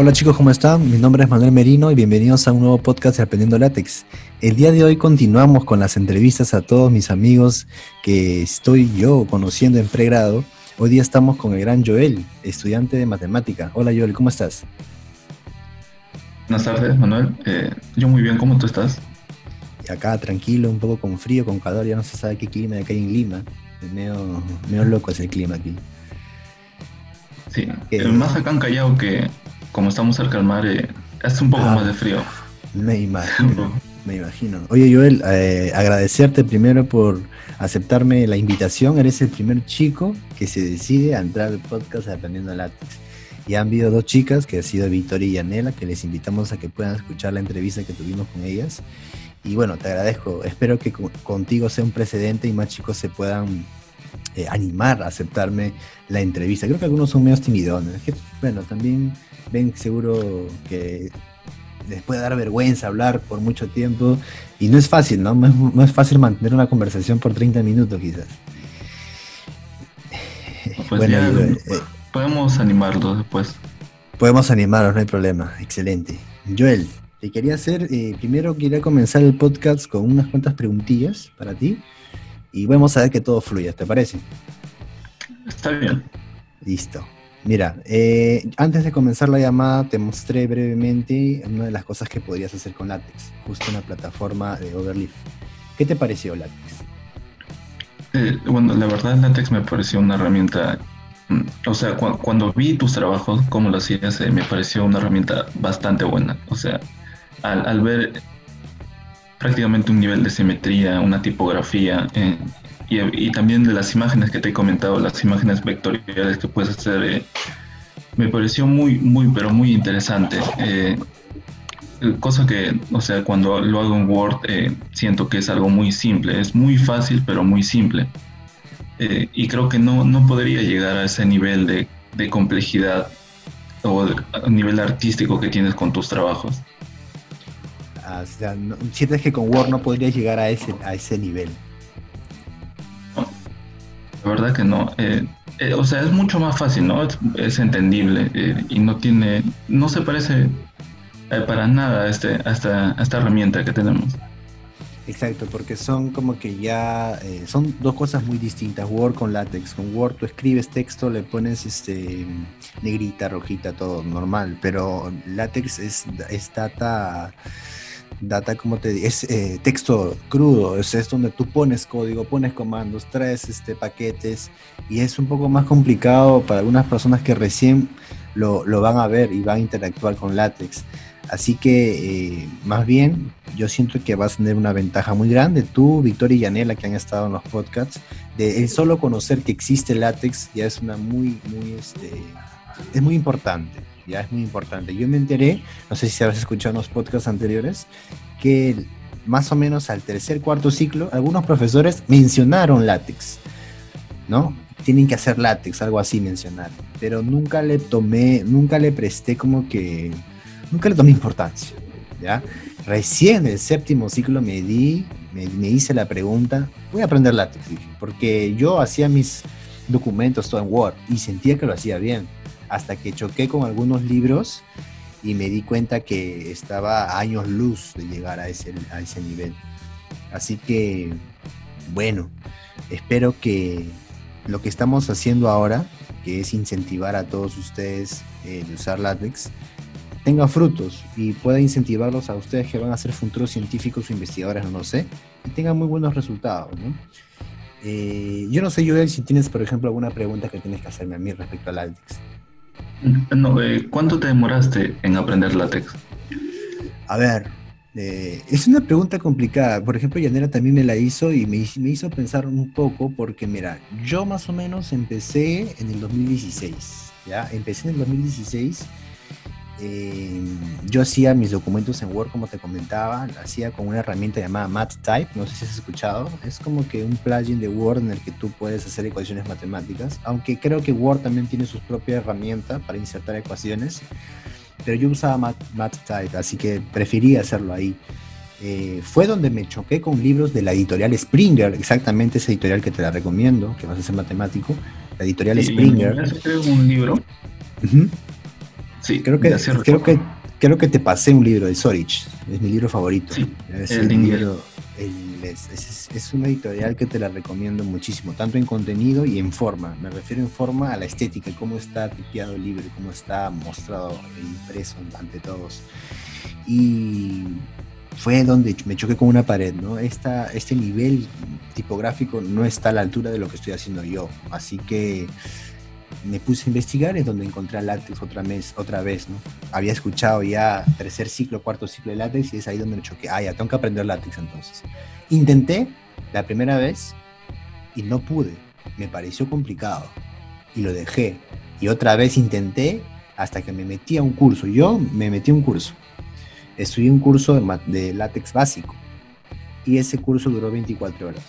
Hola chicos, ¿cómo están? Mi nombre es Manuel Merino y bienvenidos a un nuevo podcast de Aprendiendo Látex. El día de hoy continuamos con las entrevistas a todos mis amigos que estoy yo conociendo en pregrado. Hoy día estamos con el gran Joel, estudiante de matemática. Hola Joel, ¿cómo estás? Buenas tardes, Manuel. Eh, yo muy bien, ¿cómo tú estás? Acá tranquilo, un poco con frío, con calor, ya no se sabe qué clima acá en Lima. Es medio, medio loco es el clima aquí. Sí, eh, más acá en Callao que como estamos cerca del mar, eh, hace un poco ah, más de frío. Me imagino, me imagino. Oye, Joel, eh, agradecerte primero por aceptarme la invitación. Eres el primer chico que se decide a entrar al podcast Aprendiendo Látex. Y han habido dos chicas, que han sido Victoria y Anela, que les invitamos a que puedan escuchar la entrevista que tuvimos con ellas. Y bueno, te agradezco. Espero que contigo sea un precedente y más chicos se puedan eh, animar a aceptarme la entrevista. Creo que algunos son medio timidones. que, bueno, también ven seguro que les puede dar vergüenza hablar por mucho tiempo y no es fácil, ¿no? No es, fácil mantener una conversación por 30 minutos quizás. Pues bueno, eh, podemos animarlos después. Podemos animarlos, no hay problema. Excelente. Joel, te quería hacer, eh, primero quería comenzar el podcast con unas cuantas preguntillas para ti y vamos a ver que todo fluya, ¿te parece? Está bien. Listo. Mira, eh, antes de comenzar la llamada te mostré brevemente una de las cosas que podrías hacer con Latex, justo en la plataforma de Overleaf. ¿Qué te pareció Latex? Eh, bueno, la verdad Latex me pareció una herramienta, mm, o sea, cuando vi tus trabajos, cómo lo hacías, eh, me pareció una herramienta bastante buena. O sea, al, ver prácticamente un nivel de simetría, una tipografía, y, también de las imágenes que te he comentado, las imágenes vectoriales que puedes hacer, eh, me pareció muy, muy, pero muy interesante. Eh, cosa que, o sea, cuando lo hago en Word, eh, siento que es algo muy simple, es muy fácil, pero muy simple. y creo que no, no podría llegar a ese nivel de, de complejidad o a nivel artístico que tienes con tus trabajos. Ah, sientes que con Word no podrías llegar a ese, a ese nivel. Verdad que no. Eh, eh, o sea, es mucho más fácil, ¿no? Es, entendible eh, y no tiene, no se parece para nada a, este, a esta, esta herramienta que tenemos. Exacto, porque son como que ya son dos cosas muy distintas. Word con látex. Con Word tú escribes texto, le pones este negrita, rojita, todo normal. Pero látex es, es data data, como te es eh, texto crudo, es, es, donde tú pones código, pones comandos, traes este, paquetes y es un poco más complicado para algunas personas que recién lo, lo van a ver y van a interactuar con látex. Así que eh, más bien yo siento que vas a tener una ventaja muy grande, tú, Victoria y Yanela, que han estado en los podcasts, de el solo conocer que existe látex ya es una muy, muy, este, es muy importante ya es muy importante. Yo me enteré, no sé si habéis escuchado en los podcasts anteriores, que más o menos al tercer, cuarto ciclo, algunos profesores mencionaron látex, ¿no? Tienen que hacer látex, algo así mencionaron, pero nunca le tomé, nunca le presté como que, nunca le tomé importancia, ¿ya? Recién el séptimo ciclo me di, me, me hice la pregunta, voy a aprender látex, porque yo hacía mis documentos todo en Word y sentía que lo hacía bien hasta que choqué con algunos libros y me di cuenta que estaba a años luz de llegar a ese, a ese nivel. Así que, bueno, espero que lo que estamos haciendo ahora, que es incentivar a todos ustedes eh, de usar látex, tenga frutos y pueda incentivarlos a ustedes que van a ser futuros científicos o investigadores, no lo sé, y tengan muy buenos resultados. Eh, yo no sé, Joel, si tienes, por ejemplo, alguna pregunta que tienes que hacerme a mí respecto al látex. Eh, ¿Cuánto te demoraste en aprender látex? A ver, eh, es una pregunta complicada. Por ejemplo, Yanera también me la hizo y me, me, hizo pensar un poco porque, mira, yo más o menos empecé en el 2016, ¿ya? Empecé en el 2016 eh, yo hacía mis documentos en Word, como te comentaba, hacía con una herramienta llamada MathType, no sé si has escuchado, es como que un plugin de Word en el que tú puedes hacer ecuaciones matemáticas, aunque creo que Word también tiene su propia herramienta para insertar ecuaciones, pero yo usaba MathType, así que preferí hacerlo ahí. Eh, fue donde me choqué con libros de la editorial Springer, exactamente esa editorial que te la recomiendo, que vas a ser matemático, la editorial Springer. un libro? Sí, creo que, creo que, creo que te pasé un libro de Sorich, es mi libro favorito. es el, libro, es, es, una editorial que te la recomiendo muchísimo, tanto en contenido y en forma. Me refiero en forma a la estética, cómo está tipeado el libro, cómo está mostrado e impreso ante todos. Y fue donde me choqué con una pared, ¿no? Esta, este nivel tipográfico no está a la altura de lo que estoy haciendo yo. Así que me puse a investigar, es donde encontré a látex otra vez, otra vez, ¿no? Había escuchado ya tercer ciclo, cuarto ciclo de látex y es ahí donde me choqué. Ah, ya, tengo que aprender látex entonces. Intenté la primera vez y no pude. Me pareció complicado y lo dejé. Y otra vez intenté hasta que me metí a un curso. Yo me metí a un curso. Estudié un curso de, de látex básico y ese curso duró 24 horas.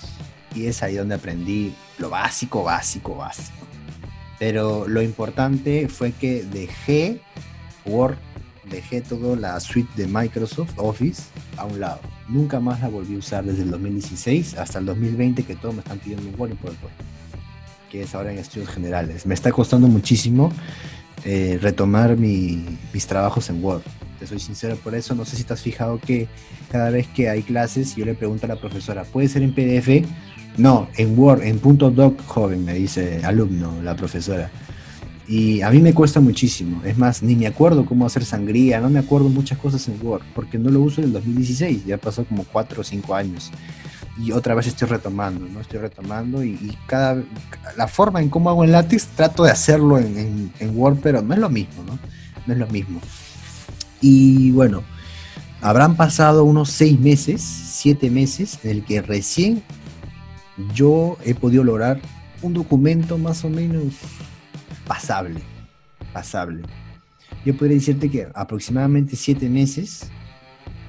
Y es ahí donde aprendí lo básico, básico, básico pero lo importante fue que dejé Word, dejé toda la suite de Microsoft Office a un lado. Nunca más la volví a usar desde el 2016 hasta el 2020 que todos me están pidiendo un Word y PowerPoint, que es ahora en estudios generales. Me está costando muchísimo eh, retomar mis trabajos en Word. Te soy sincero por eso. No sé si te has fijado que cada vez que hay clases, yo le pregunto a la profesora, ¿puede ser en PDF? No, en Word, en punto doc joven, me dice alumno, la profesora. Y a mí me cuesta muchísimo. Es más, ni me acuerdo cómo hacer sangría, no me acuerdo muchas cosas en Word, porque no lo uso en el 2016, ya pasó como 4 o 5 años. Y otra vez estoy retomando, ¿no? Estoy retomando y, cada... La forma en cómo hago en látex, trato de hacerlo en, en Word, pero no es lo mismo, ¿no? No es lo mismo. Y bueno, habrán pasado unos 6 meses, 7 meses, en el que recién yo he podido lograr un documento más o menos pasable, pasable. Yo podría decirte que aproximadamente siete meses,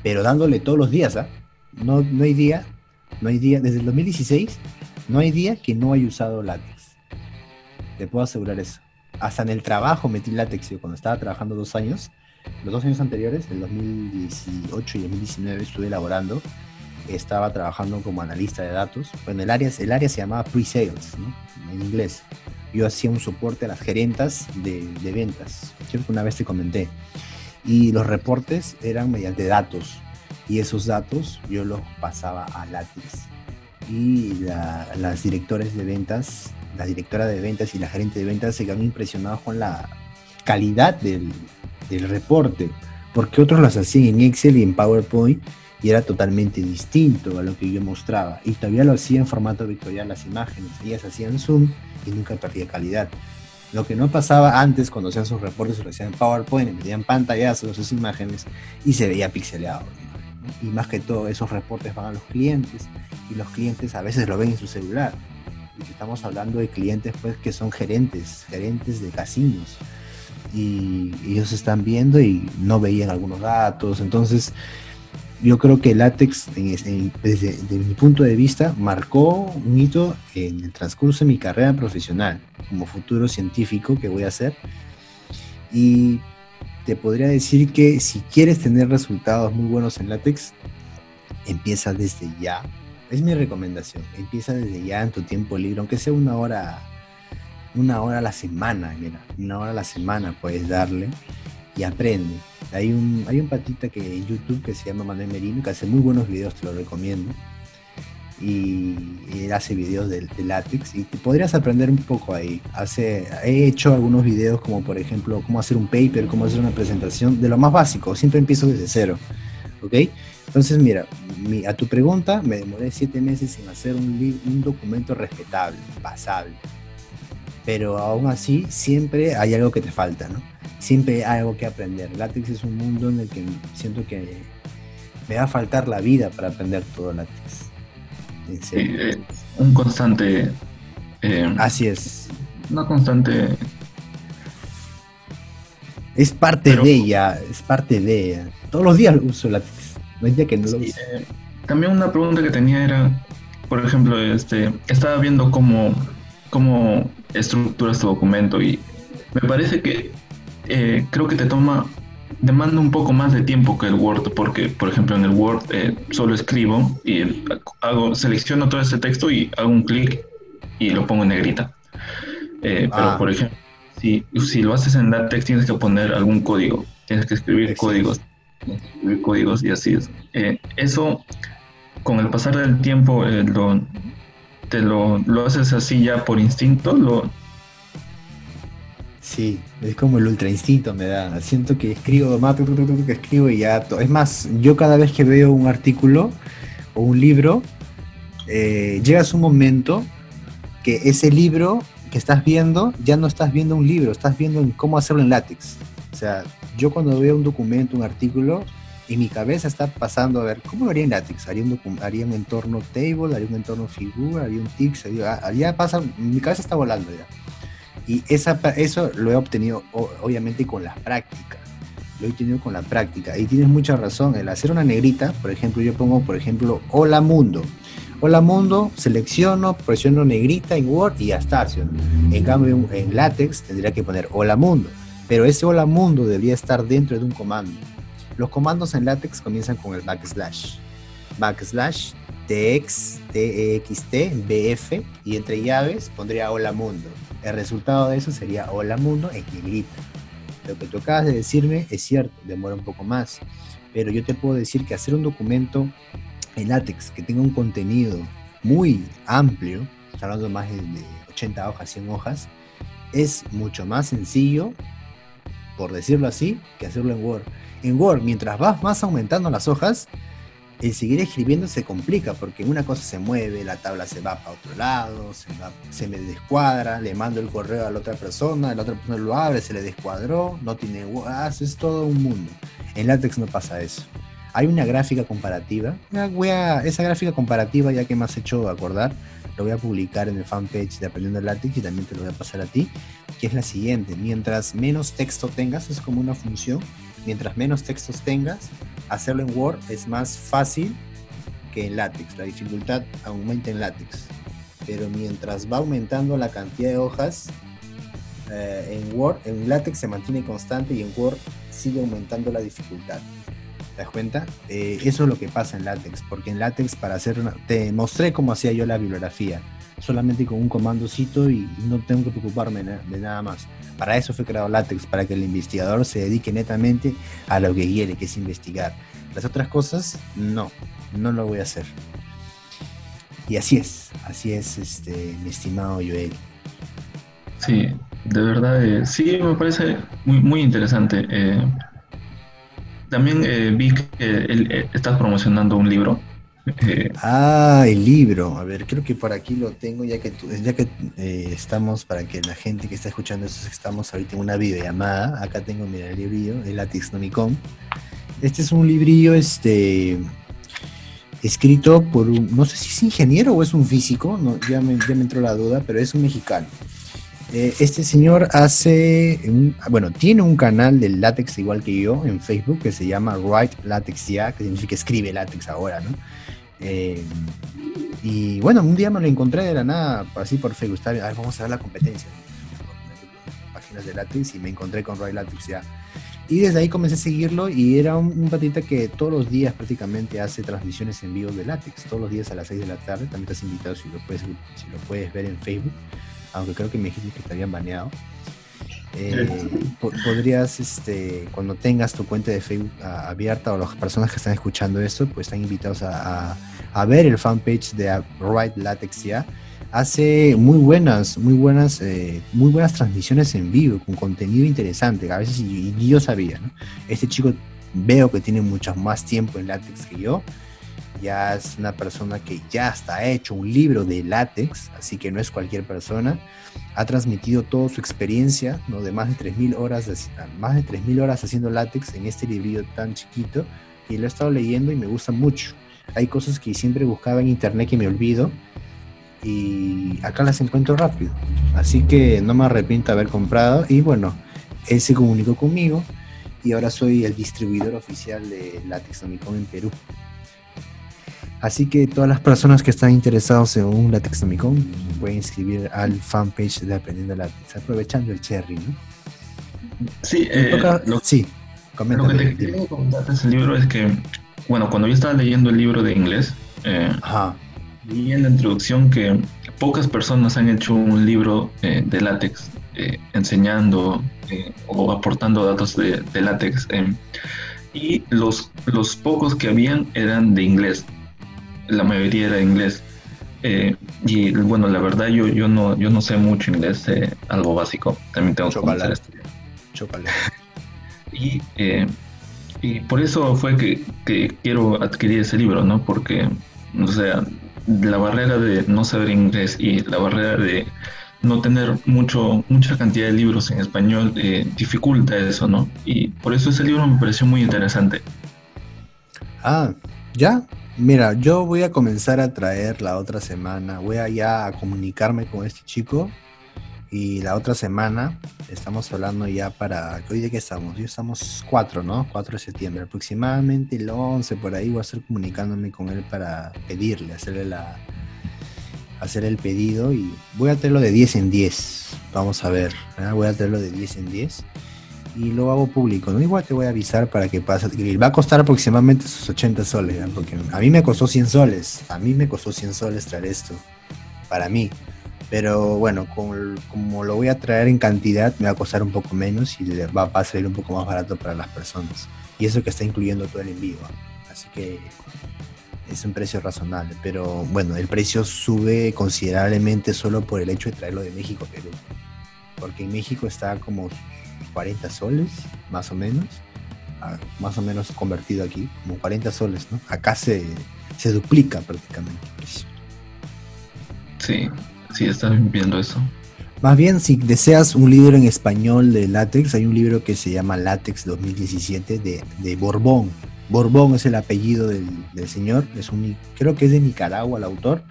pero dándole todos los días, ¿ah? No, no hay día, no hay día, desde el 2016, no hay día que no haya usado látex. Te puedo asegurar eso. Hasta en el trabajo metí látex. Yo cuando estaba trabajando dos años, los dos años anteriores, el 2018 y 2019, estuve elaborando estaba trabajando como analista de datos. Bueno, el área, el área se llamaba pre-sales, ¿no? en inglés. Yo hacía un soporte a las gerentas de, de ventas. Creo que una vez te comenté. Y los reportes eran mediante datos. Y esos datos yo los pasaba a Latix. Y las directores de ventas, la directora de ventas y la gerente de ventas se quedaron impresionados con la calidad del, del reporte. Porque otros las hacían en Excel y en PowerPoint y era totalmente distinto a lo que yo mostraba. Y todavía lo hacía en formato vectorial las imágenes. Ellas hacían zoom y nunca perdía calidad. Lo que no pasaba antes cuando hacían sus reportes, lo hacían en PowerPoint, metían pantallazos sus imágenes y se veía pixeleado. Y más que todo, esos reportes van a los clientes y los clientes a veces lo ven en su celular. Y estamos hablando de clientes pues que son gerentes, gerentes de casinos. Y ellos están viendo y no veían algunos datos. Entonces, yo creo que látex, desde, mi punto de vista, marcó un hito en el transcurso de mi carrera profesional como futuro científico que voy a hacer. Y te podría decir que si quieres tener resultados muy buenos en látex, empieza desde ya. Es mi recomendación. Empieza desde ya en tu tiempo libre, aunque sea una hora, una hora a la semana, mira, una hora a la semana puedes darle y aprende hay un, hay un patita que en YouTube que se llama Manuel Merino, que hace muy buenos videos, te lo recomiendo. Y, él hace videos de, látex y podrías aprender un poco ahí. Hace, he hecho algunos videos como por ejemplo cómo hacer un paper, cómo hacer una presentación, de lo más básico, siempre empiezo desde cero. ¿Ok? Entonces mira, a tu pregunta me demoré siete meses en hacer un, un documento respetable, pasable. Pero aún así siempre hay algo que te falta, ¿no? siempre hay algo que aprender. Látex es un mundo en el que siento que me va a faltar la vida para aprender todo látex. Eh, un constante. Eh, Así es. Una constante. Es parte de ella, es parte de ella. Todos los días uso látex. No hay día que no lo use. Eh, también una pregunta que tenía era, por ejemplo, este, estaba viendo cómo, cómo estructuras tu documento y me parece que eh, creo que te toma, demanda un poco más de tiempo que el Word, porque, por ejemplo, en el Word eh, solo escribo y hago, selecciono todo ese texto y hago un clic y lo pongo en negrita. Eh, pero, ah. por ejemplo, si, si lo haces en LaTeX tienes que poner algún código, tienes que escribir códigos, escribir códigos y así es. Eh, eso, con el pasar del tiempo, eh, lo, te lo, lo haces así ya por instinto, lo, Sí, es como el ultra instinto me da. Siento que escribo, que escribo y ya. Es más, yo cada vez que veo un artículo o un libro, eh, llegas un momento que ese libro que estás viendo, ya no estás viendo un libro, estás viendo cómo hacerlo en látex. O sea, yo cuando veo un documento, un artículo, en mi cabeza está pasando a ver, ¿cómo lo haría en látex? ¿Haría un, haría un entorno table? ¿Haría un entorno figura? ¿Haría un tix? Ya pasa, mi cabeza está volando ya. Y esa, eso lo he obtenido obviamente con la práctica. Lo he obtenido con la práctica. Y tienes mucha razón. El hacer una negrita, por ejemplo, yo pongo, por ejemplo, Hola Mundo. Hola Mundo, selecciono, presiono negrita en Word y ya está. En cambio, en LaTeX tendría que poner Hola Mundo. Pero ese Hola Mundo debería estar dentro de un comando. Los comandos en LaTeX comienzan con el backslash. Backslash tx, text, bf y entre llaves pondría Hola Mundo. El resultado de eso sería Hola Mundo en negrita. Lo que tú acabas de decirme es cierto, demora un poco más, pero yo te puedo decir que hacer un documento en látex que tenga un contenido muy amplio, hablando más de 80 hojas, 100 hojas, es mucho más sencillo, por decirlo así, que hacerlo en Word. En Word, mientras vas más aumentando las hojas, el seguir escribiendo se complica porque una cosa se mueve, la tabla se va para otro lado, se, me descuadra, le mando el correo a la otra persona, la otra persona lo abre, se le descuadró, no tiene ah, es todo un mundo. En LaTeX no pasa eso. Hay una gráfica comparativa, esa gráfica comparativa ya que me has hecho acordar, lo voy a publicar en el fanpage de Aprendiendo LaTeX y también te lo voy a pasar a ti, que es la siguiente, mientras menos texto tengas, es como una función, mientras menos textos tengas, hacerlo en Word es más fácil que en látex. La dificultad aumenta en látex. Pero mientras va aumentando la cantidad de hojas, eh, en Word, en látex se mantiene constante y en Word sigue aumentando la dificultad. ¿Te das cuenta? Eh, eso es lo que pasa en látex, porque en látex para hacer una, te mostré cómo hacía yo la bibliografía, solamente con un comandocito y no tengo que preocuparme de nada más. Para eso fue creado látex, para que el investigador se dedique netamente a lo que quiere, que es investigar. Las otras cosas, no, no lo voy a hacer. Y así es, así es, este, mi estimado Joel. Sí, de verdad, eh, sí, me parece muy, muy interesante. Eh, también eh, vi que estás promocionando un libro ah, el libro. A ver, creo que por aquí lo tengo, ya que, ya eh, estamos, para que la gente que está escuchando esto, estamos ahorita en una videollamada. Acá tengo, mira, el librillo, el Latix Nomicon. Este es un librillo, este escrito por un, no sé si es ingeniero o es un físico, ya, me, entró la duda, pero es un mexicano. Eh, este señor hace, bueno, tiene un canal de látex igual que yo en Facebook que se llama Write Latex Ya, que significa escribe látex ahora, ¿no? Eh, y bueno, un día me lo encontré de la nada, así por Facebook, a ver, vamos a ver la competencia. Páginas de látex y me encontré con Write Latex Ya. Y desde ahí comencé a seguirlo y era un, patita que todos los días prácticamente hace transmisiones en vivo de látex, todos los días a las 6 de la tarde, también estás invitado si lo puedes, si lo puedes ver en Facebook aunque creo que me dijiste que te habían baneado. Eh, podrías, este, cuando tengas tu cuenta de Facebook abierta o las personas que están escuchando esto, pues están invitados a, ver el fanpage de Write Latex ya. Hace muy buenas, muy buenas, eh, muy buenas transmisiones en vivo con contenido interesante. A veces y, yo sabía, ¿no? Este chico veo que tiene mucho más tiempo en látex que yo ya es una persona que ya está hecho un libro de látex, así que no es cualquier persona. Ha transmitido toda su experiencia, ¿no? de más de 3.000 horas, más de 3.000 horas haciendo látex en este librillo tan chiquito y lo he estado leyendo y me gusta mucho. Hay cosas que siempre buscaba en internet que me olvido y acá las encuentro rápido. Así que no me arrepiento de haber comprado y bueno, él se comunicó conmigo y ahora soy el distribuidor oficial de Omicom en Perú. Así que todas las personas que están interesados en un Latex Nomicon pueden inscribir al fanpage de Aprendiendo Latex, aprovechando el cherry, ¿no? Sí, eh, lo, sí, lo que te quería comentar de ese libro es que, bueno, cuando yo estaba leyendo el libro de inglés, eh, vi en la introducción que pocas personas han hecho un libro eh, de látex enseñando o aportando datos de, de látex. y los, los pocos que habían eran de inglés. La mayoría era inglés. y bueno, la verdad yo, yo, no, yo no sé mucho inglés, algo básico. También tengo que estudiar. y y por eso fue que, quiero adquirir ese libro, ¿no? Porque, o sea, la barrera de no saber inglés y la barrera de no tener mucho, mucha cantidad de libros en español eh, dificulta eso, ¿no? Y por eso ese libro me pareció muy interesante. Ah, ya. Mira, yo voy a comenzar a traer la otra semana, voy a ya a comunicarme con este chico y la otra semana estamos hablando ya para. ¿Hoy de qué estamos? Hoy estamos 4, ¿no? 4 de septiembre. Aproximadamente el 11 por ahí voy a estar comunicándome con él para pedirle, hacerle la. Hacer el pedido y voy a tenerlo de 10 en 10. Vamos a ver, voy a tenerlo de 10 en 10 y lo hago público. ¿no? Igual te voy a avisar para que pase Va a costar aproximadamente sus 80 soles, porque a mí me costó 100 soles. A mí me costó 100 soles traer esto. Para mí. Pero bueno, como, lo voy a traer en cantidad, me va a costar un poco menos y va, a salir un poco más barato para las personas. Y eso que está incluyendo todo el envío. Así que es un precio razonable. Pero bueno, el precio sube considerablemente solo por el hecho de traerlo de México a Perú. Porque en México está como 40 soles, más o menos. Más o menos convertido aquí, como 40 soles, ¿no? Acá se, se duplica prácticamente precio. Sí, Sí, estás viendo eso. Más bien, si deseas un libro en español de látex, hay un libro que se llama Látex 2017 de, de Borbón. Borbón es el apellido del, señor, es un, creo que es de Nicaragua el autor.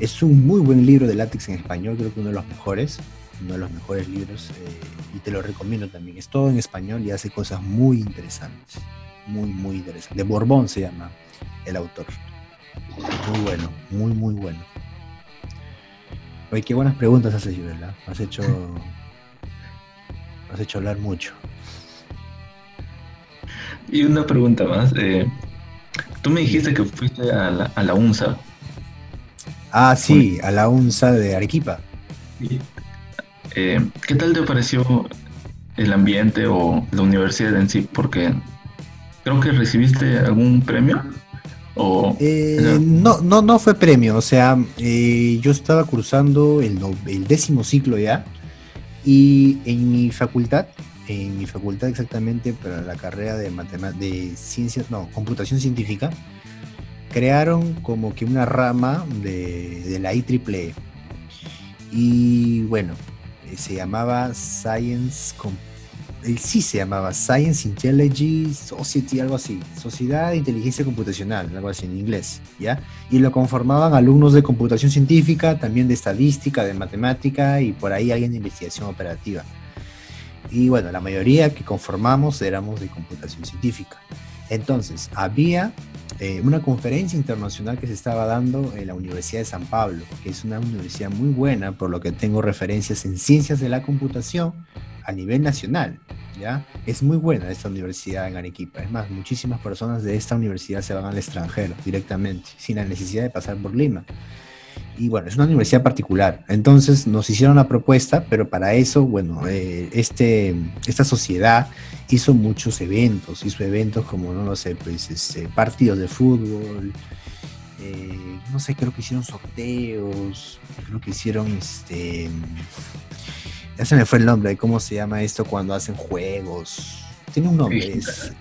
Es un muy buen libro de látex en español, creo que uno de los mejores, uno de los mejores libros, eh, y te lo recomiendo también. Es todo en español y hace cosas muy interesantes, muy, muy interesantes. De Borbón se llama el autor. Muy bueno, muy, muy bueno. Oye, qué buenas preguntas haces, ¿verdad? Has hecho. has hecho hablar mucho. Y una pregunta más. Eh, tú me dijiste que fuiste a la, a la UNSA. Ah, sí, a la UNSA de Arequipa. Eh, ¿Qué tal te pareció el ambiente o la universidad en sí? Porque creo que recibiste algún premio. Eh, no, no, no fue premio, o sea, eh, yo estaba cursando el, el, décimo ciclo ya y en mi facultad, en mi facultad exactamente para la carrera de de ciencias, no, computación científica, crearon como que una rama de, de la IEEE y bueno, se llamaba Science Computing sí se llamaba Science Intelligence Society, algo así, Sociedad de Inteligencia Computacional, algo así en inglés, ¿ya? Y lo conformaban alumnos de computación científica, también de estadística, de matemática y por ahí alguien de investigación operativa. Y bueno, la mayoría que conformamos éramos de computación científica. Entonces, había eh, una conferencia internacional que se estaba dando en la Universidad de San Pablo, que es una universidad muy buena, por lo que tengo referencias en ciencias de la computación, a nivel nacional. ¿ya? Es muy buena esta universidad en Arequipa. Es más, muchísimas personas de esta universidad se van al extranjero directamente, sin la necesidad de pasar por Lima. Y bueno, es una universidad particular. Entonces nos hicieron la propuesta, pero para eso, bueno, eh, este, esta sociedad hizo muchos eventos. Hizo eventos como, no lo sé, pues este, partidos de fútbol. Eh, no sé, creo que hicieron sorteos. Creo que hicieron este ya se me fue el nombre de cómo se llama esto cuando hacen juegos. Tiene un nombre, es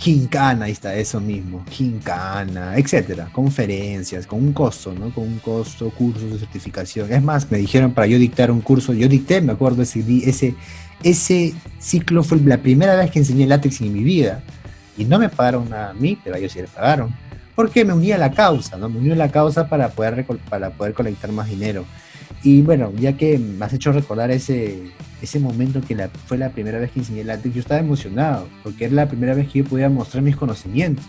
Quincana, ahí está, eso mismo, Quincana, etcétera, conferencias, con un costo, ¿no? Con un costo, cursos de certificación. Es más, me dijeron para yo dictar un curso, yo dicté, me acuerdo, ese, ese, ese ciclo fue la primera vez que enseñé látex en mi vida. Y no me pagaron a mí, pero ellos sí le pagaron. Porque me uní a la causa, ¿no? Me uní a la causa para poder, para poder colectar más dinero. Y bueno, ya que me has hecho recordar ese, ese momento que la, fue la primera vez que enseñé látex, yo estaba emocionado, porque era la primera vez que yo podía mostrar mis conocimientos.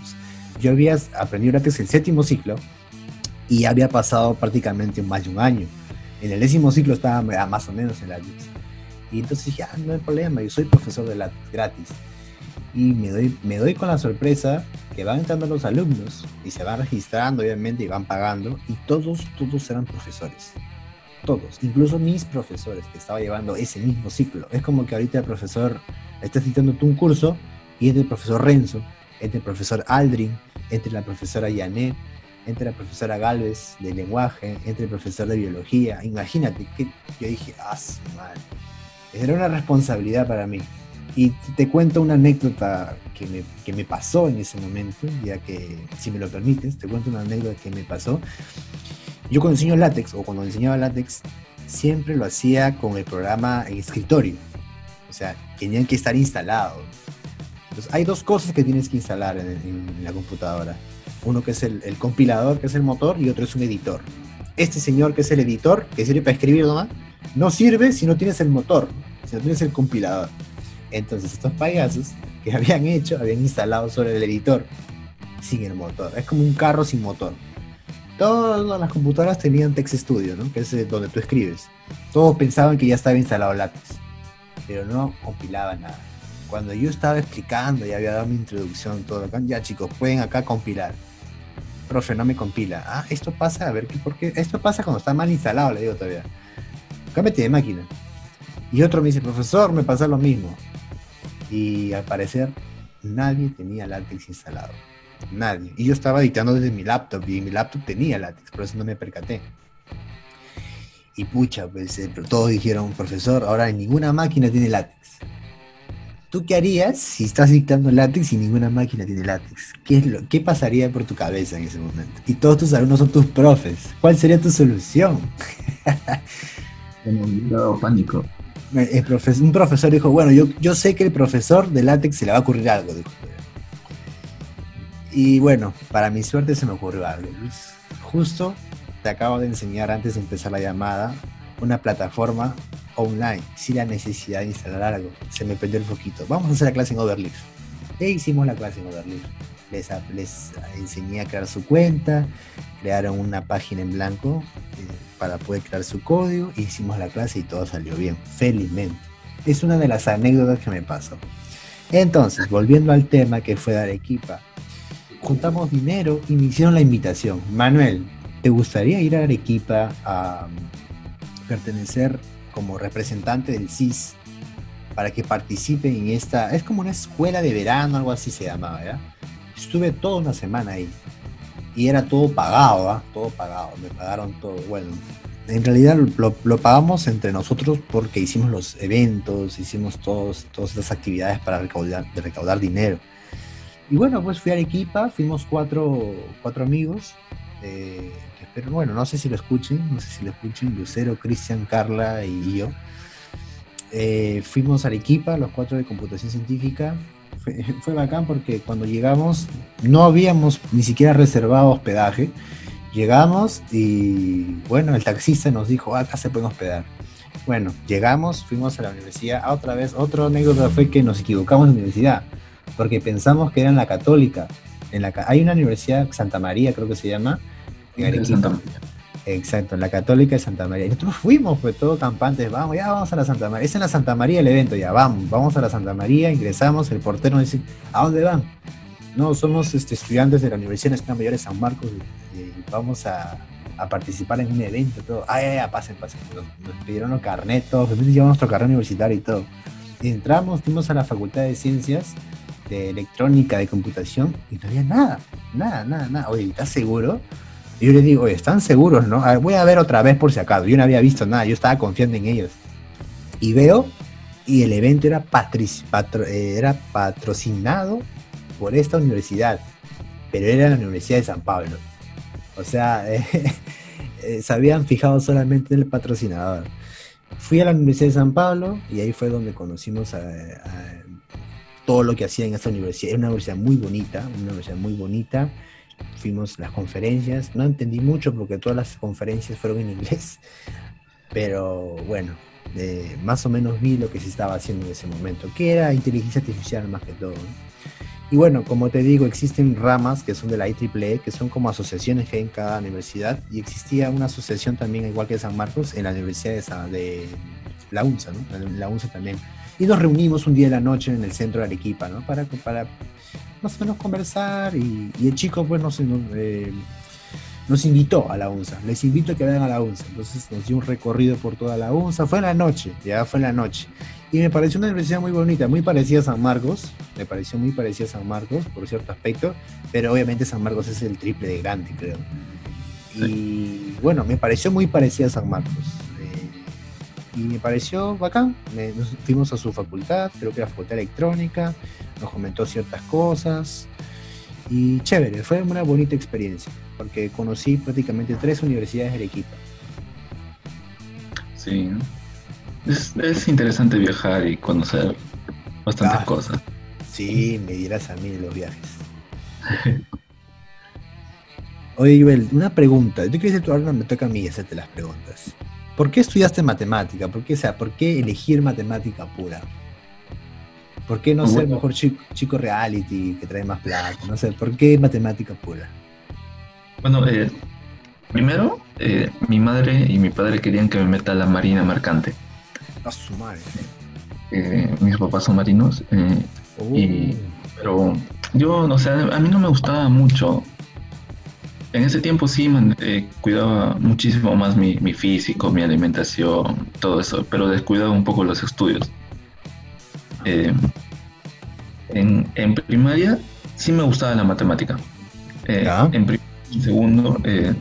Yo había aprendido látex en séptimo ciclo y había pasado prácticamente más de un año. En el décimo ciclo estaba más o menos en látex. Y entonces dije, ah, no hay problema, yo soy profesor de látex gratis. Y me doy, me doy con la sorpresa que van entrando los alumnos y se van registrando, obviamente, y van pagando, y todos, todos eran profesores todos, incluso mis profesores que estaba llevando ese mismo ciclo. Es como que ahorita el profesor está citando tú un curso y entre el profesor Renzo, entre el profesor Aldrin, entre la profesora Yanet, entre la profesora Galvez de lenguaje, entre el profesor de biología. Imagínate que yo dije, ah, mal. Era una responsabilidad para mí. Y te cuento una anécdota que me, que me pasó en ese momento, ya que, si me lo permites, te cuento una anécdota que me pasó. Yo cuando enseño látex o cuando enseñaba látex, siempre lo hacía con el programa en escritorio. O sea, tenían que estar instalados. Entonces, hay dos cosas que tienes que instalar en, la computadora. Uno que es el, compilador, que es el motor, y otro es un editor. Este señor, que es el editor, que sirve para escribir nomás, no sirve si no tienes el motor, si no tienes el compilador. Entonces, estos payasos que habían hecho, habían instalado sobre el editor sin el motor. Es como un carro sin motor todas las computadoras tenían Text Studio, ¿no? que es eh, donde tú escribes. Todos pensaban que ya estaba instalado látex, pero no compilaba nada. Cuando yo estaba explicando, ya había dado mi introducción, todo acá, ya chicos, pueden acá compilar. Profe, no me compila. Ah, esto pasa, a ver, ¿por qué? Esto pasa cuando está mal instalado, le digo todavía. Cámbiate de máquina. Y otro me dice, profesor, me pasa lo mismo. Y al parecer, nadie tenía látex instalado. Nadie. Y yo estaba editando desde mi laptop y mi laptop tenía látex, por eso no me percaté. Y pucha, pues eh, todos dijeron, profesor, ahora ninguna máquina tiene látex. ¿Tú qué harías si estás dictando látex y ninguna máquina tiene látex? ¿Qué, es lo, ¿Qué pasaría por tu cabeza en ese momento? Y todos tus alumnos son tus profes. ¿Cuál sería tu solución? un pánico. un profesor dijo, bueno, yo, yo sé que el profesor de látex se le va a ocurrir algo. Dijo. Y bueno, para mi suerte se me ocurrió algo. Justo te acabo de enseñar antes de empezar la llamada una plataforma online sin la necesidad de instalar algo. Se me perdió el foquito. Vamos a hacer la clase en Overleaf. E hicimos la clase en Overleaf. Les, les enseñé a crear su cuenta, crearon una página en blanco eh, para poder crear su código, hicimos la clase y todo salió bien, felizmente. Es una de las anécdotas que me pasó. Entonces, volviendo al tema que fue de Arequipa, juntamos dinero y me hicieron la invitación. Manuel, ¿te gustaría ir a Arequipa a um, pertenecer como representante del CIS para que participe en esta... Es como una escuela de verano, algo así se llamaba, ¿ya? Estuve toda una semana ahí y era todo pagado, ¿ah? Todo pagado, me pagaron todo. Bueno, en realidad lo, pagamos entre nosotros porque hicimos los eventos, hicimos todos, todas estas actividades para recaudar, recaudar dinero. Y bueno, pues fui a Arequipa, fuimos cuatro, cuatro amigos, eh, pero bueno, no sé si lo escuchen, no sé si lo escuchen, Lucero, Cristian, Carla y yo. Eh, fuimos a Arequipa, los cuatro de computación científica. Fue, fue, bacán porque cuando llegamos no habíamos ni siquiera reservado hospedaje. Llegamos y bueno, el taxista nos dijo, ah, acá se puede hospedar. Bueno, llegamos, fuimos a la universidad. Otra vez, otra anécdota fue que nos equivocamos en la universidad porque pensamos que era en la católica. En la, hay una universidad, Santa María creo que se llama, en María. Exacto, en la Católica de Santa María. Y nosotros fuimos, pues todos campantes, vamos, ya vamos a la Santa María. Es en la Santa María el evento, ya vamos, vamos a la Santa María, ingresamos, el portero nos dice, ¿a dónde van? No, somos este, estudiantes de la Universidad Nacional Mayor de San Marcos y, vamos a, a, participar en un evento, todo. Ah, ya, ya, pasen, pasen. Nos, pidieron los carnetos, llevamos nuestro carnet universitario y todo. Y entramos, fuimos a la Facultad de Ciencias de electrónica, de computación, y no había nada, nada, nada, nada. Oye, ¿estás seguro? Y yo le digo, oye, ¿están seguros, no? voy a ver otra vez por si acaso. Yo no había visto nada, yo estaba confiando en ellos. Y veo, y el evento era, eh, era patrocinado por esta universidad, pero era la Universidad de San Pablo. O sea, eh, se habían fijado solamente en el patrocinador. Fui a la Universidad de San Pablo y ahí fue donde conocimos a todo lo que hacía en esta universidad. Era una universidad muy bonita, una universidad muy bonita. Fuimos las conferencias, no entendí mucho porque todas las conferencias fueron en inglés, pero bueno, más o menos vi lo que se estaba haciendo en ese momento, que era inteligencia artificial más que todo. Y bueno, como te digo, existen ramas que son de la IEEE, que son como asociaciones que hay en cada universidad, y existía una asociación también, igual que San Marcos, en la Universidad de, de la UNSA, ¿no? La UNSA también y nos reunimos un día de la noche en el centro de Arequipa, ¿no? Para, para más o menos conversar y, el chico, pues, no sé, nos, eh, nos invitó a la UNSA, les invito a que vayan a la UNSA. Entonces nos dio un recorrido por toda la UNSA, fue en la noche, ya fue en la noche. Y me pareció una universidad muy bonita, muy parecida a San Marcos, me pareció muy parecida a San Marcos por cierto aspecto, pero obviamente San Marcos es el triple de grande, creo. Y bueno, me pareció muy parecida a San Marcos. Y me pareció bacán. nos fuimos a su facultad, creo que era facultad electrónica, nos comentó ciertas cosas. Y chévere, fue una bonita experiencia, porque conocí prácticamente tres universidades del equipo. Sí, es, interesante viajar y conocer bastantes ah, cosas. Sí, me dirás a mí de los viajes. Oye, Joel, una pregunta. Yo quiero decir, tú ahora me toca a mí hacerte las preguntas. ¿Por qué estudiaste matemática? ¿Por qué, sea, ¿por qué elegir matemática pura? ¿Por qué no ser mejor chico, reality que trae más plata? No sé, ¿por qué matemática pura? Bueno, eh, primero, eh, mi madre y mi padre querían que me meta a la marina mercante. A su madre. Eh, mis papás son marinos. Oh. pero yo, no sé, a mí no me gustaba mucho. En ese tiempo sí cuidaba muchísimo más mi, mi, físico, mi alimentación, todo eso, pero descuidaba un poco los estudios. Eh, en, primaria sí me gustaba la matemática. Eh, en segundo, eh,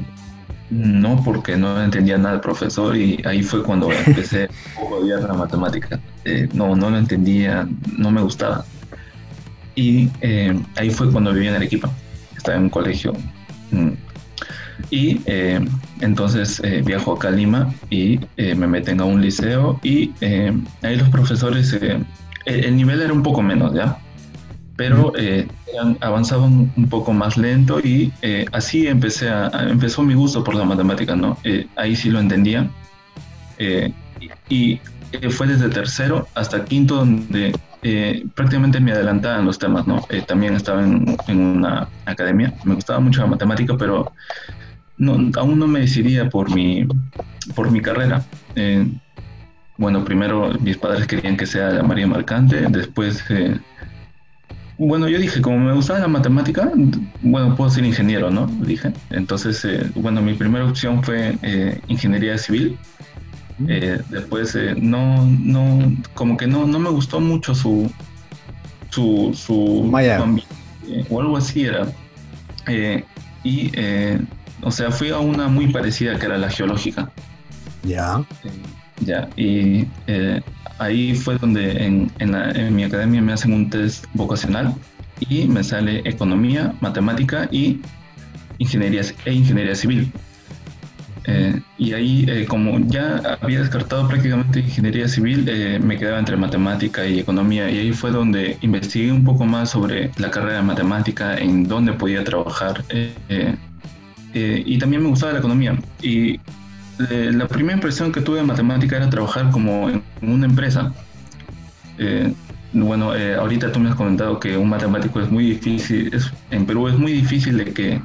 no, porque no entendía nada el profesor y ahí fue cuando empecé a odiar la matemática. no, no lo entendía, no me gustaba. Y ahí fue cuando viví en Arequipa. Estaba en un colegio. Y entonces viajo acá a Lima y me meten a un liceo y ahí los profesores el nivel era un poco menos, ¿ya? Pero eh, avanzaban un poco más lento y eh, así empecé a, empezó mi gusto por la matemática, ¿no? Eh, ahí sí lo entendía. y fue desde tercero hasta quinto donde prácticamente me adelantaba en los temas, ¿no? también estaba en, una academia, me gustaba mucho la matemática, pero no, aún no me decidía por mi, por mi carrera bueno, primero mis padres querían que sea la María Marcante, después, eh, bueno, yo dije, como me gustaba la matemática, bueno, puedo ser ingeniero, ¿no? Dije. Entonces, eh, bueno, mi primera opción fue eh, ingeniería civil. Mm. después, no, no, como que no, no me gustó mucho su, su, su, o algo así era. y, o sea, fui a una muy parecida que era la geológica. Ya. Ya, y eh, ahí fue donde en, en, mi academia me hacen un test vocacional y me sale economía, matemática y ingeniería, e ingeniería civil. Eh, y ahí, eh, como ya había descartado prácticamente ingeniería civil, me quedaba entre matemática y economía. Y ahí fue donde investigué un poco más sobre la carrera de matemática, en dónde podía trabajar. Y también me gustaba la economía. Y eh, la primera impresión que tuve de matemática era trabajar como en una empresa. Eh, bueno, eh, ahorita tú me has comentado que un matemático es muy difícil, es, en Perú es muy difícil de que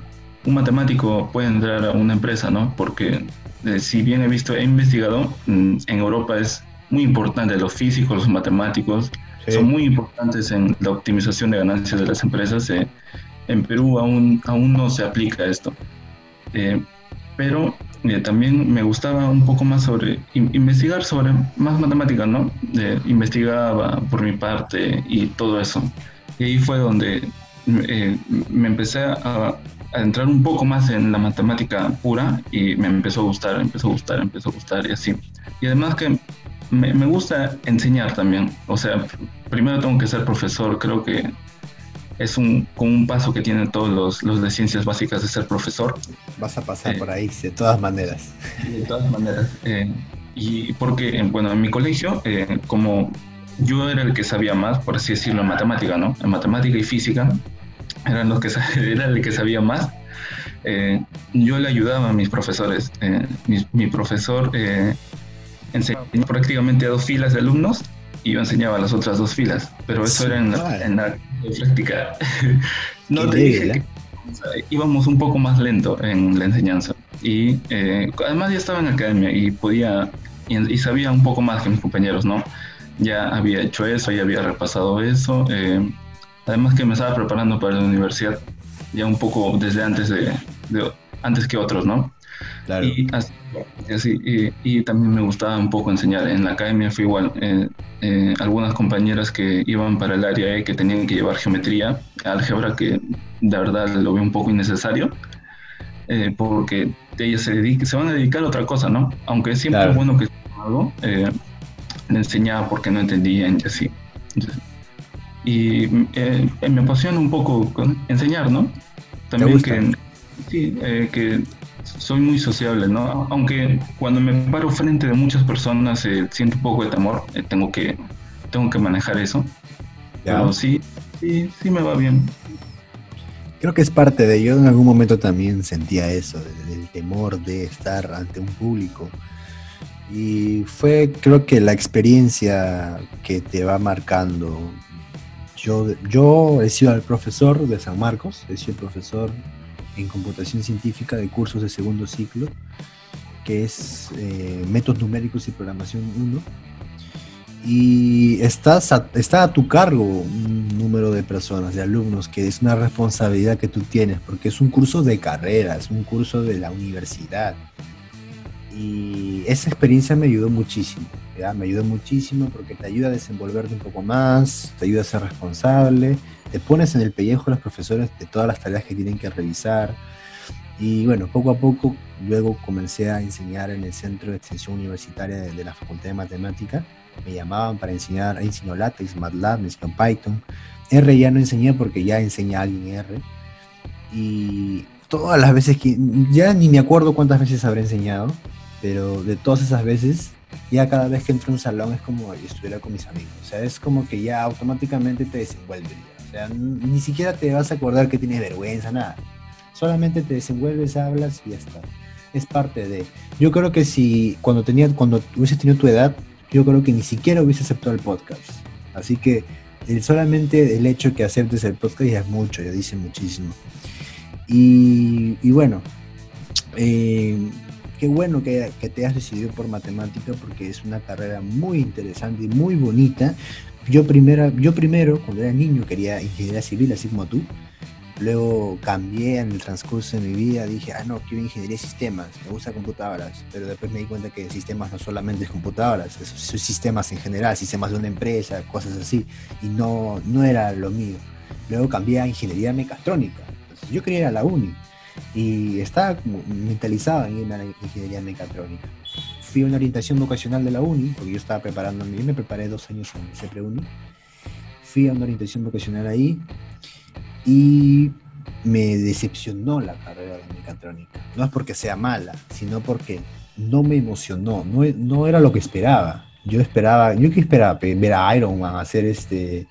un matemático pueda entrar a una empresa, ¿no? Porque si bien he visto, he investigado, mm, en Europa es muy importante, los físicos, los matemáticos, son muy importantes en la optimización de ganancias de las empresas. en Perú aún, aún no se aplica esto. Pero también me gustaba un poco más sobre investigar sobre más matemáticas, ¿no? investigaba por mi parte y todo eso. Y ahí fue donde eh, me empecé a, entrar un poco más en la matemática pura y me empezó a gustar, empezó a gustar, empezó a gustar y así. Y además que me, me gusta enseñar también. O sea, primero tengo que ser profesor, creo que es un, como un paso que tienen todos los, los, de ciencias básicas de ser profesor. Vas a pasar eh, por ahí, de todas maneras. De todas maneras. Eh, y porque, bueno, en mi colegio, eh, como yo era el que sabía más, por así decirlo, en matemática, ¿no? En matemática y física, eran los que, era el que sabía más. yo le ayudaba a mis profesores. Mi, mi, profesor enseñó prácticamente a dos filas de alumnos y yo enseñaba las otras dos filas, pero eso era en en la práctica. no te dije que íbamos un poco más lento en la enseñanza. Y eh, además ya estaba en academia y podía y, sabía un poco más que mis compañeros, ¿no? Ya había hecho eso, ya había repasado eso. Eh, además que me estaba preparando para la universidad ya un poco desde antes de, antes que otros, ¿no? Claro. Y, así, y, también me gustaba un poco enseñar. En la academia fue igual. Eh, eh, algunas compañeras que iban para el área E que tenían que llevar geometría, álgebra, que de verdad lo veo un poco innecesario, eh, porque ellas se, se van a dedicar a otra cosa, ¿no? Aunque siempre es bueno que algo, le enseñaba porque no entendían y así. y me apasiona un poco enseñar, ¿no? También que, sí, que soy muy sociable, ¿no? Aunque cuando me paro frente de muchas personas eh, siento un poco de temor, eh, tengo, que, tengo que manejar eso. Pero sí, sí, sí me va bien. Creo que es parte de, yo en algún momento también sentía eso, del temor de estar ante un público. Y fue, creo que la experiencia que te va marcando. Yo, yo he sido el profesor de San Marcos, he sido el profesor en computación científica de cursos de segundo ciclo, que es eh, métodos numéricos y programación 1. Y estás está a tu cargo un número de personas, de alumnos, que es una responsabilidad que tú tienes, porque es un curso de carrera, es un curso de la universidad. Y esa experiencia me ayudó muchísimo, me ayudó muchísimo porque te ayuda a desenvolverte un poco más, te ayuda a ser responsable, te pones en el pellejo a los profesores de todas las tareas que tienen que revisar. Y bueno, poco a poco luego comencé a enseñar en el Centro de Extensión Universitaria de, la Facultad de Matemática. Me llamaban para enseñar, enseñó LaTeX, MATLAB, me enseñó Python. R ya no enseñé porque ya enseña alguien R. Y todas las veces que, ya ni me acuerdo cuántas veces habré enseñado, pero de todas esas veces, ya cada vez que entro a un salón es como si estuviera con mis amigos. O sea, es como que ya automáticamente te desenvuelves ni siquiera te vas a acordar que tienes vergüenza, nada. Solamente te desenvuelves, hablas y ya está. Es parte de. Yo creo que si cuando tenía, cuando hubieses tenido tu edad, yo creo que ni siquiera hubiese aceptado el podcast. Así que solamente el hecho que aceptes el podcast ya es mucho, ya dice muchísimo. Y, bueno, eh, qué bueno que, que, te has decidido por matemática porque es una carrera muy interesante y muy bonita, yo, primero, yo primero, cuando era niño, quería ingeniería civil, así como tú. Luego cambié en el transcurso de mi vida, dije, ah, no, quiero ingeniería de sistemas, me gusta computadoras. Pero después me di cuenta que sistemas no solamente es computadoras, son sistemas en general, sistemas de una empresa, cosas así. Y no, no era lo mío. Luego cambié a ingeniería mecatrónica. yo quería ir a la uni y estaba mentalizado en ir a la ingeniería mecatrónica fui a una orientación vocacional de la uni, porque yo estaba preparándome, yo me preparé dos años en CEPRE Uni, fui a una orientación vocacional ahí y me decepcionó la carrera de mecatrónica. No es porque sea mala, sino porque no me emocionó, no, no era lo que esperaba. Yo esperaba, yo que esperaba ver a Iron Man hacer este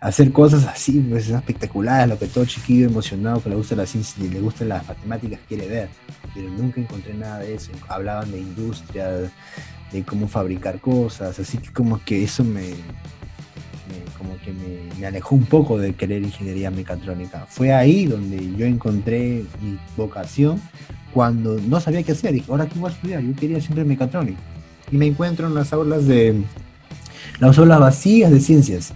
hacer cosas así, pues espectaculares, lo que todo chiquillo emocionado que le gusta la ciencia y le gustan las matemáticas quiere ver, pero nunca encontré nada de eso. Hablaban de industria, de cómo fabricar cosas, así que como que eso me, como que me, alejó un poco de querer ingeniería mecatrónica. Fue ahí donde yo encontré mi vocación cuando no sabía qué hacer. Dije, ahora qué voy a estudiar, yo quería siempre mecatrónica. Y me encuentro en las aulas de las aulas vacías de ciencias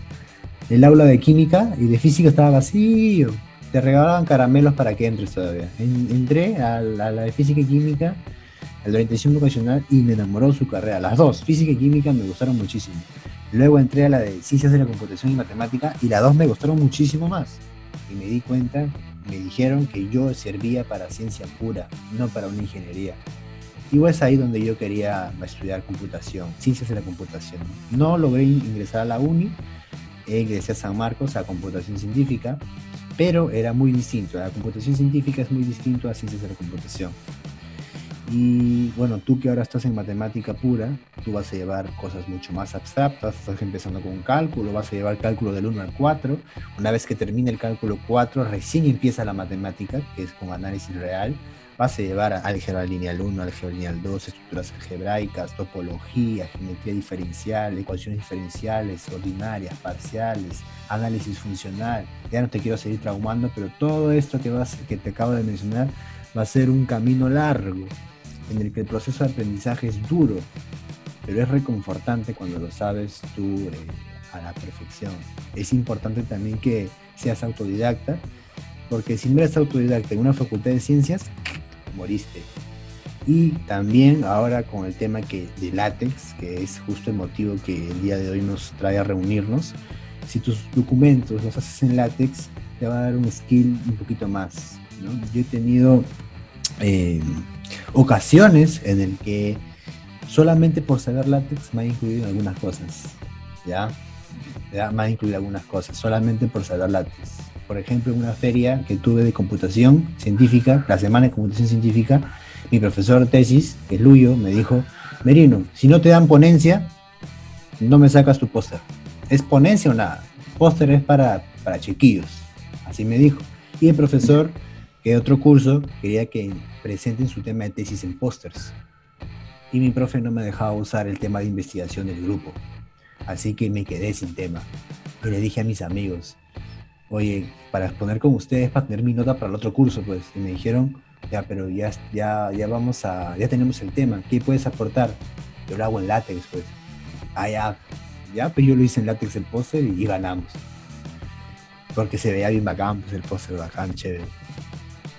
el aula de química y de física estaba vacío. Te regalaban caramelos para que entres todavía. entré a la, de física y química, a la orientación vocacional y me enamoró su carrera. Las dos, física y química, me gustaron muchísimo. Luego entré a la de ciencias de la computación y matemática y las dos me gustaron muchísimo más. Y me di cuenta, me dijeron que yo servía para ciencia pura, no para una ingeniería. Y es ahí donde yo quería estudiar computación, ciencias de la computación. No logré ingresar a la uni, ingresé a San Marcos a computación científica, pero era muy distinto. La computación científica es muy distinto a ciencias de la computación. Y bueno, tú que ahora estás en matemática pura, tú vas a llevar cosas mucho más abstractas, estás empezando con cálculo, vas a llevar cálculo del 1 al 4. Una vez que termine el cálculo 4, recién empieza la matemática, que es con análisis real vas a llevar álgebra lineal 1, álgebra lineal 2, estructuras algebraicas, topología, geometría diferencial, ecuaciones diferenciales, ordinarias, parciales, análisis funcional. Ya no te quiero seguir traumando, pero todo esto que, vas, que te acabo de mencionar va a ser un camino largo en el que el proceso de aprendizaje es duro, pero es reconfortante cuando lo sabes tú eh, a la perfección. Es importante también que seas autodidacta, porque si no eres autodidacta en una facultad de ciencias, moriste. Y también ahora con el tema que, de látex, que es justo el motivo que el día de hoy nos trae a reunirnos, si tus documentos los haces en látex, te va a dar un skill un poquito más. Yo he tenido eh, ocasiones en el que solamente por saber látex me ha incluido algunas cosas. ¿ya? Me ha incluido algunas cosas, solamente por saber látex. Por ejemplo, en una feria que tuve de computación científica, la semana de computación científica, mi profesor tesis, que es Luyo, me dijo, Merino, si no te dan ponencia, no me sacas tu póster. ¿Es ponencia o nada? Póster es para, para chiquillos. Así me dijo. Y el profesor, que de otro curso, quería que presenten su tema de tesis en pósters. Y mi profe no me dejaba usar el tema de investigación del grupo. Así que me quedé sin tema. Y le dije a mis amigos, oye, para exponer con ustedes, para tener mi nota para el otro curso, pues. Y me dijeron, ya, pero ya, ya, ya vamos a, ya tenemos el tema, ¿qué puedes aportar? Yo lo hago en látex, pues. Ah, ya, ya, pues yo lo hice en látex el póster y, ganamos. Porque se veía bien bacán, pues el póster bacán, chévere.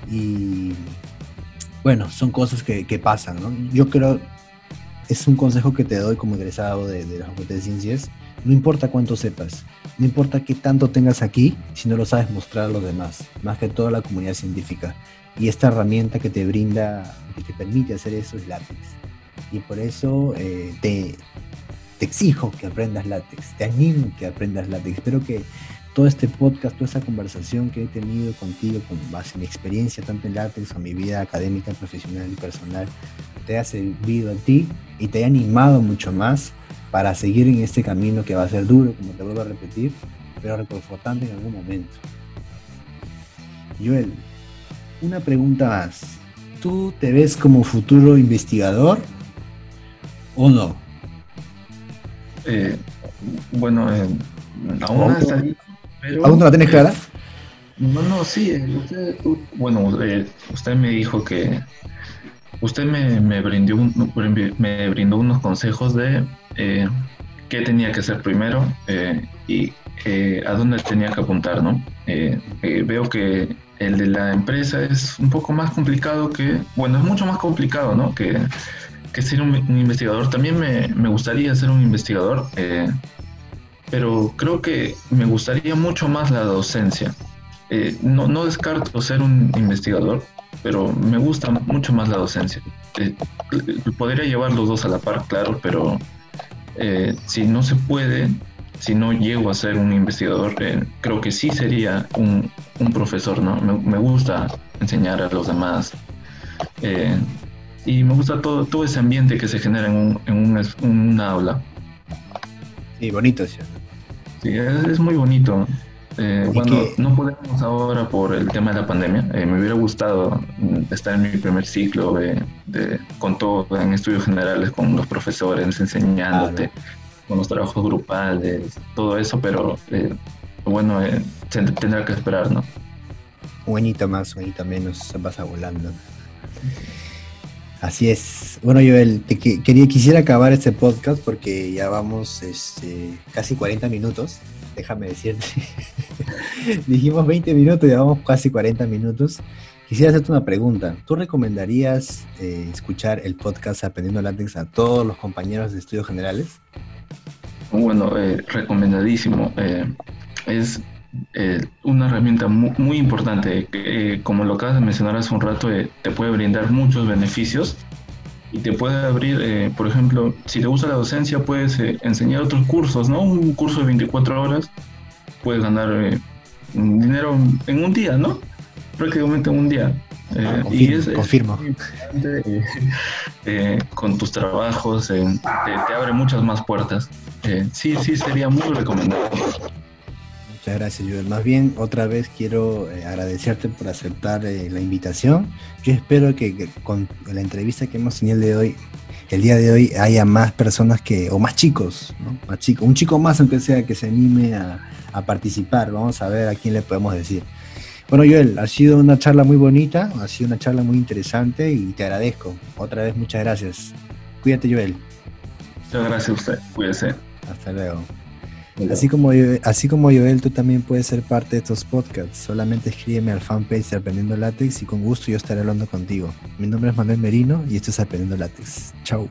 Y bueno, son cosas que, que, pasan, ¿no? Yo creo, es un consejo que te doy como egresado de, de la Facultad de Ciencias, no importa cuánto sepas, no importa qué tanto tengas aquí, si no lo sabes mostrar a los demás, más que toda la comunidad científica. Y esta herramienta que te brinda, que te permite hacer eso es látex. Y por eso eh, te, exijo que aprendas látex, te animo que aprendas látex. Espero que todo este podcast, toda esta conversación que he tenido contigo con base en mi experiencia tanto en látex en mi vida académica, profesional y personal, te haya servido a ti y te haya animado mucho más para seguir en este camino que va a ser duro, como te vuelvo a repetir, pero reconfortante en algún momento. Joel, una pregunta más. ¿Tú te ves como futuro investigador o no? Eh, bueno, eh, aún no pero, ¿Aún no la tienes clara? No, no, sí. Eh, usted, bueno, usted me dijo que usted me, me, brindó me brindó unos consejos de qué tenía que hacer primero y a dónde tenía que apuntar, ¿no? veo que el de la empresa es un poco más complicado que, bueno, es mucho más complicado, ¿no? Que, ser un, investigador. También me, me, gustaría ser un investigador, eh, pero creo que me gustaría mucho más la docencia. Eh, no, no, descarto ser un investigador, pero me gusta mucho más la docencia. Eh, podría llevar los dos a la par, claro, pero si no se puede, si no llego a ser un investigador, creo que sí sería un, un profesor, ¿no? Me, gusta enseñar a los demás. Eh, y me gusta todo, todo ese ambiente que se genera en un, en un, aula. Sí, bonito, ¿sí? Sí, es, muy bonito. Eh, bueno, no podemos ahora por el tema de la pandemia. Eh, me hubiera gustado estar en mi primer ciclo de, con todo, en estudios generales, con los profesores, enseñándote, con los trabajos grupales, todo eso, pero eh, bueno, se tendrá que esperar, ¿no? Un más, un menos, pasa volando. Así es. Bueno, Joel, te quería, quisiera acabar este podcast porque ya vamos este, casi 40 minutos. Déjame decirte. Dijimos 20 minutos y vamos casi 40 minutos. Quisiera hacerte una pregunta. ¿Tú recomendarías eh, escuchar el podcast Aprendiendo Látex a todos los compañeros de estudios generales? Bueno, eh, recomendadísimo. Eh, es una herramienta muy, importante que, como lo acabas de mencionar hace un rato, te puede brindar muchos beneficios y te puede abrir, eh, por ejemplo, si te gusta la docencia, puedes enseñar otros cursos, ¿no? Un curso de 24 horas, puedes ganar dinero en un día, ¿no? Prácticamente en un día. Ah, y es, confirmo. con tus trabajos, te, te, abre muchas más puertas. sí, sí, sería muy recomendable. Muchas gracias, Joel. Más bien, otra vez quiero eh, agradecerte por aceptar eh, la invitación. Yo espero que, con la entrevista que hemos tenido el, de hoy, el día de hoy haya más personas que, o más chicos, ¿no? Más chicos, un chico más aunque sea que se anime a, participar. Vamos a ver a quién le podemos decir. Bueno, Joel, ha sido una charla muy bonita, ha sido una charla muy interesante y te agradezco. Otra vez, muchas gracias. Cuídate, Joel. Muchas gracias a usted. Cuídese. Hasta luego. Así como, así como Joel, tú también puedes ser parte de estos podcasts. Solamente escríbeme al fanpage de Aprendiendo Látex y con gusto yo estaré hablando contigo. Mi nombre es Manuel Merino y esto es Aprendiendo Látex. Chau.